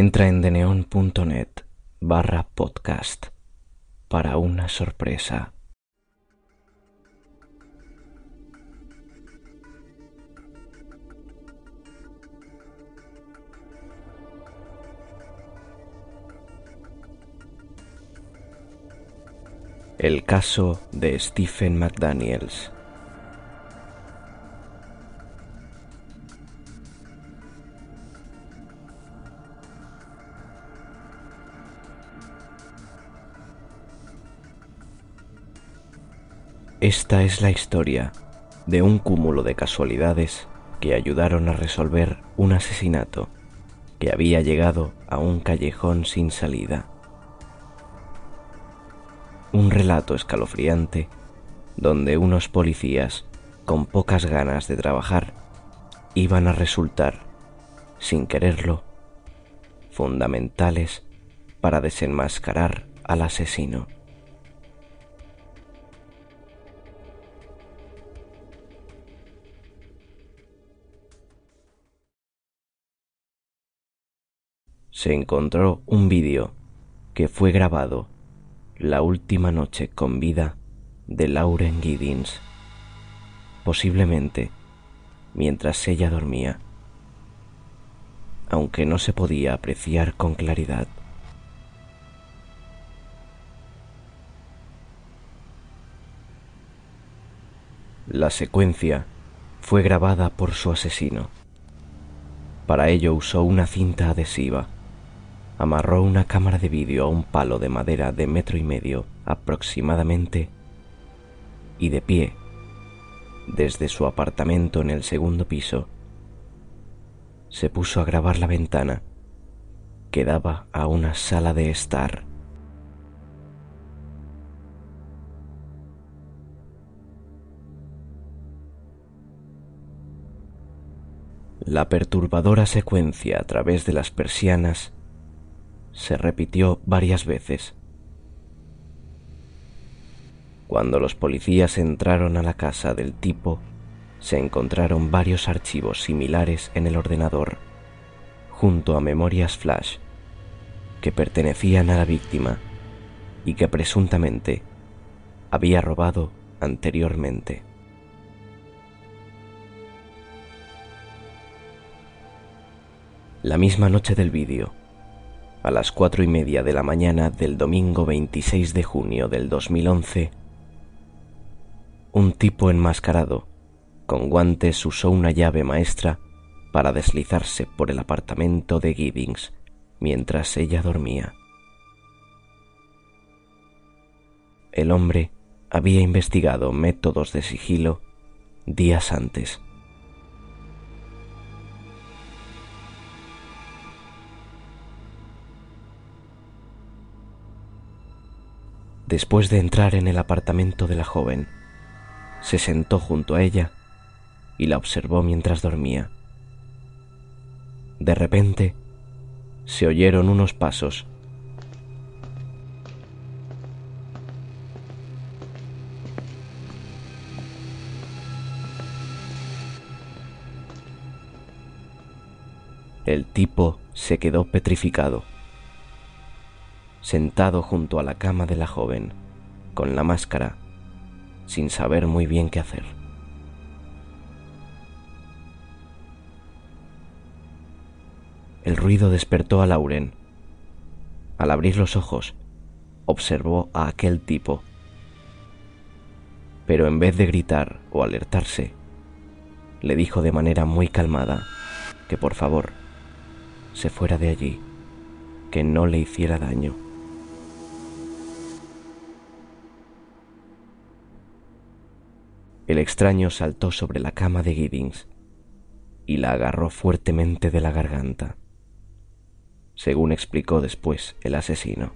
Entra en deneon.net barra podcast para una sorpresa. El caso de Stephen McDaniels. Esta es la historia de un cúmulo de casualidades que ayudaron a resolver un asesinato que había llegado a un callejón sin salida. Un relato escalofriante donde unos policías con pocas ganas de trabajar iban a resultar, sin quererlo, fundamentales para desenmascarar al asesino. Se encontró un vídeo que fue grabado la última noche con vida de Lauren Giddins, posiblemente mientras ella dormía, aunque no se podía apreciar con claridad. La secuencia fue grabada por su asesino. Para ello usó una cinta adhesiva amarró una cámara de vídeo a un palo de madera de metro y medio aproximadamente y de pie, desde su apartamento en el segundo piso, se puso a grabar la ventana que daba a una sala de estar. La perturbadora secuencia a través de las persianas se repitió varias veces. Cuando los policías entraron a la casa del tipo, se encontraron varios archivos similares en el ordenador, junto a memorias flash, que pertenecían a la víctima y que presuntamente había robado anteriormente. La misma noche del vídeo, a las cuatro y media de la mañana del domingo 26 de junio del 2011, un tipo enmascarado, con guantes, usó una llave maestra para deslizarse por el apartamento de Giddings mientras ella dormía. El hombre había investigado métodos de sigilo días antes. Después de entrar en el apartamento de la joven, se sentó junto a ella y la observó mientras dormía. De repente, se oyeron unos pasos. El tipo se quedó petrificado sentado junto a la cama de la joven, con la máscara, sin saber muy bien qué hacer. El ruido despertó a Lauren. Al abrir los ojos, observó a aquel tipo. Pero en vez de gritar o alertarse, le dijo de manera muy calmada que por favor se fuera de allí, que no le hiciera daño. El extraño saltó sobre la cama de Giddings y la agarró fuertemente de la garganta, según explicó después el asesino.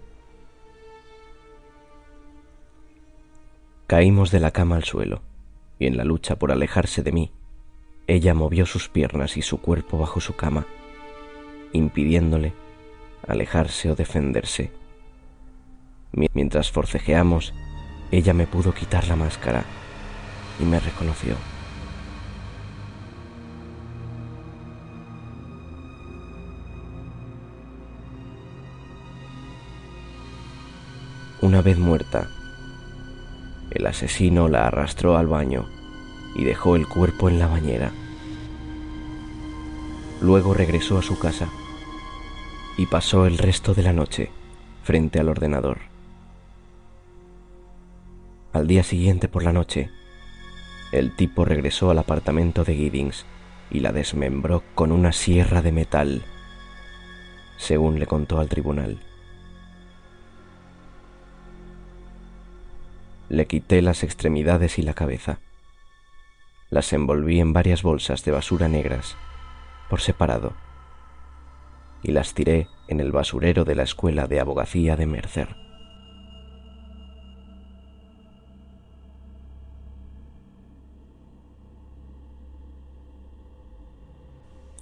Caímos de la cama al suelo, y en la lucha por alejarse de mí, ella movió sus piernas y su cuerpo bajo su cama, impidiéndole alejarse o defenderse. Mientras forcejeamos, ella me pudo quitar la máscara y me reconoció. Una vez muerta, el asesino la arrastró al baño y dejó el cuerpo en la bañera. Luego regresó a su casa y pasó el resto de la noche frente al ordenador. Al día siguiente por la noche, el tipo regresó al apartamento de Giddings y la desmembró con una sierra de metal, según le contó al tribunal. Le quité las extremidades y la cabeza. Las envolví en varias bolsas de basura negras, por separado, y las tiré en el basurero de la escuela de abogacía de Mercer.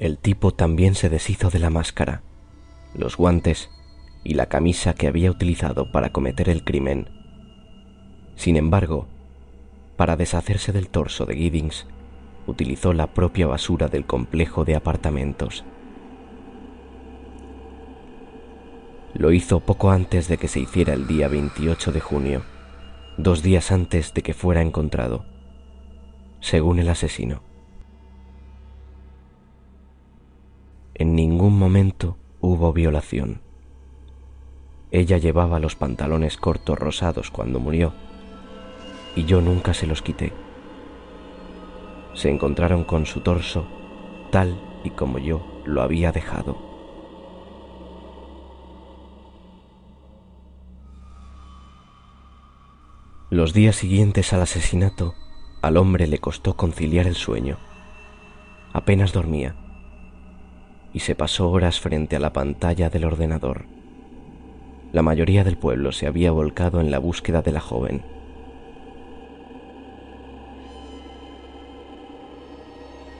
El tipo también se deshizo de la máscara, los guantes y la camisa que había utilizado para cometer el crimen. Sin embargo, para deshacerse del torso de Giddings, utilizó la propia basura del complejo de apartamentos. Lo hizo poco antes de que se hiciera el día 28 de junio, dos días antes de que fuera encontrado, según el asesino. En ningún momento hubo violación. Ella llevaba los pantalones cortos rosados cuando murió y yo nunca se los quité. Se encontraron con su torso tal y como yo lo había dejado. Los días siguientes al asesinato, al hombre le costó conciliar el sueño. Apenas dormía y se pasó horas frente a la pantalla del ordenador. La mayoría del pueblo se había volcado en la búsqueda de la joven.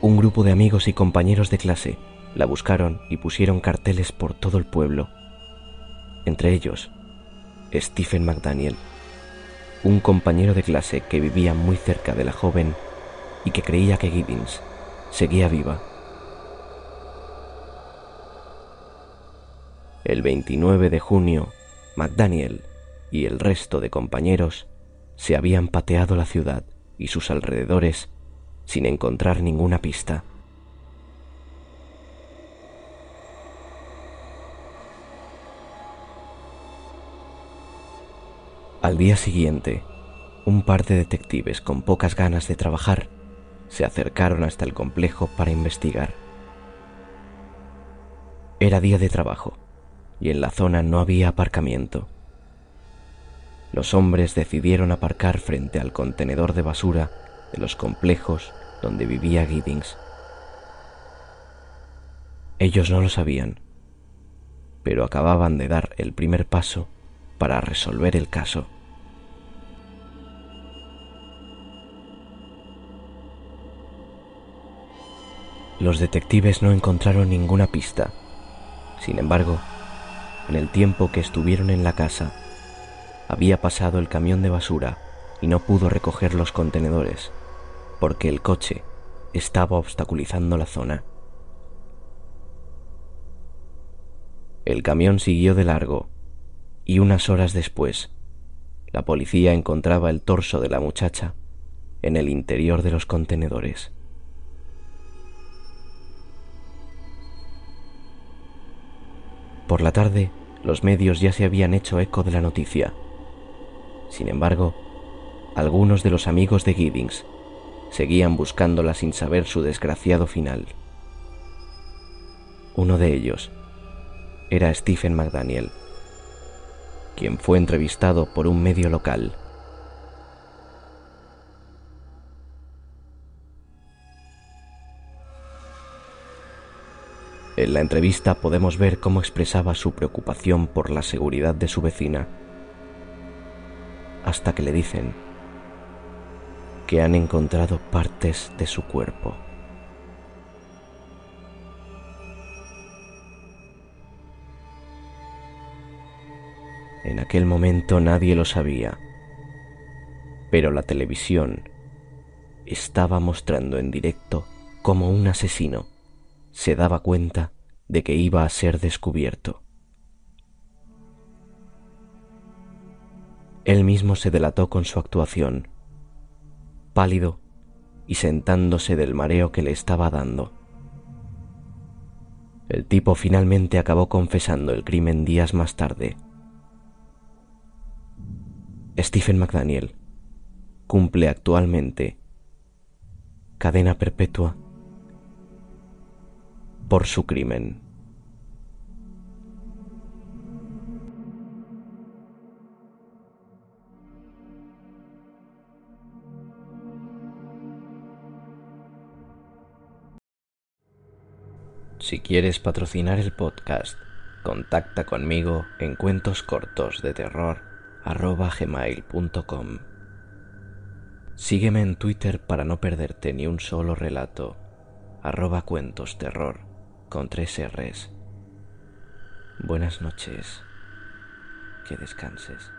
Un grupo de amigos y compañeros de clase la buscaron y pusieron carteles por todo el pueblo. Entre ellos, Stephen McDaniel, un compañero de clase que vivía muy cerca de la joven y que creía que Giddens seguía viva. El 29 de junio, McDaniel y el resto de compañeros se habían pateado la ciudad y sus alrededores sin encontrar ninguna pista. Al día siguiente, un par de detectives con pocas ganas de trabajar se acercaron hasta el complejo para investigar. Era día de trabajo y en la zona no había aparcamiento. Los hombres decidieron aparcar frente al contenedor de basura de los complejos donde vivía Giddings. Ellos no lo sabían, pero acababan de dar el primer paso para resolver el caso. Los detectives no encontraron ninguna pista. Sin embargo, en el tiempo que estuvieron en la casa, había pasado el camión de basura y no pudo recoger los contenedores, porque el coche estaba obstaculizando la zona. El camión siguió de largo y unas horas después, la policía encontraba el torso de la muchacha en el interior de los contenedores. Por la tarde, los medios ya se habían hecho eco de la noticia. Sin embargo, algunos de los amigos de Giddings seguían buscándola sin saber su desgraciado final. Uno de ellos era Stephen McDaniel, quien fue entrevistado por un medio local. En la entrevista podemos ver cómo expresaba su preocupación por la seguridad de su vecina, hasta que le dicen que han encontrado partes de su cuerpo. En aquel momento nadie lo sabía, pero la televisión estaba mostrando en directo cómo un asesino se daba cuenta de que iba a ser descubierto. Él mismo se delató con su actuación, pálido y sentándose del mareo que le estaba dando. El tipo finalmente acabó confesando el crimen días más tarde. Stephen McDaniel cumple actualmente cadena perpetua por su crimen. Si quieres patrocinar el podcast, contacta conmigo en cuentos cortos de terror gmail.com. Sígueme en Twitter para no perderte ni un solo relato. Arroba cuentos con tres R's. Buenas noches. Que descanses.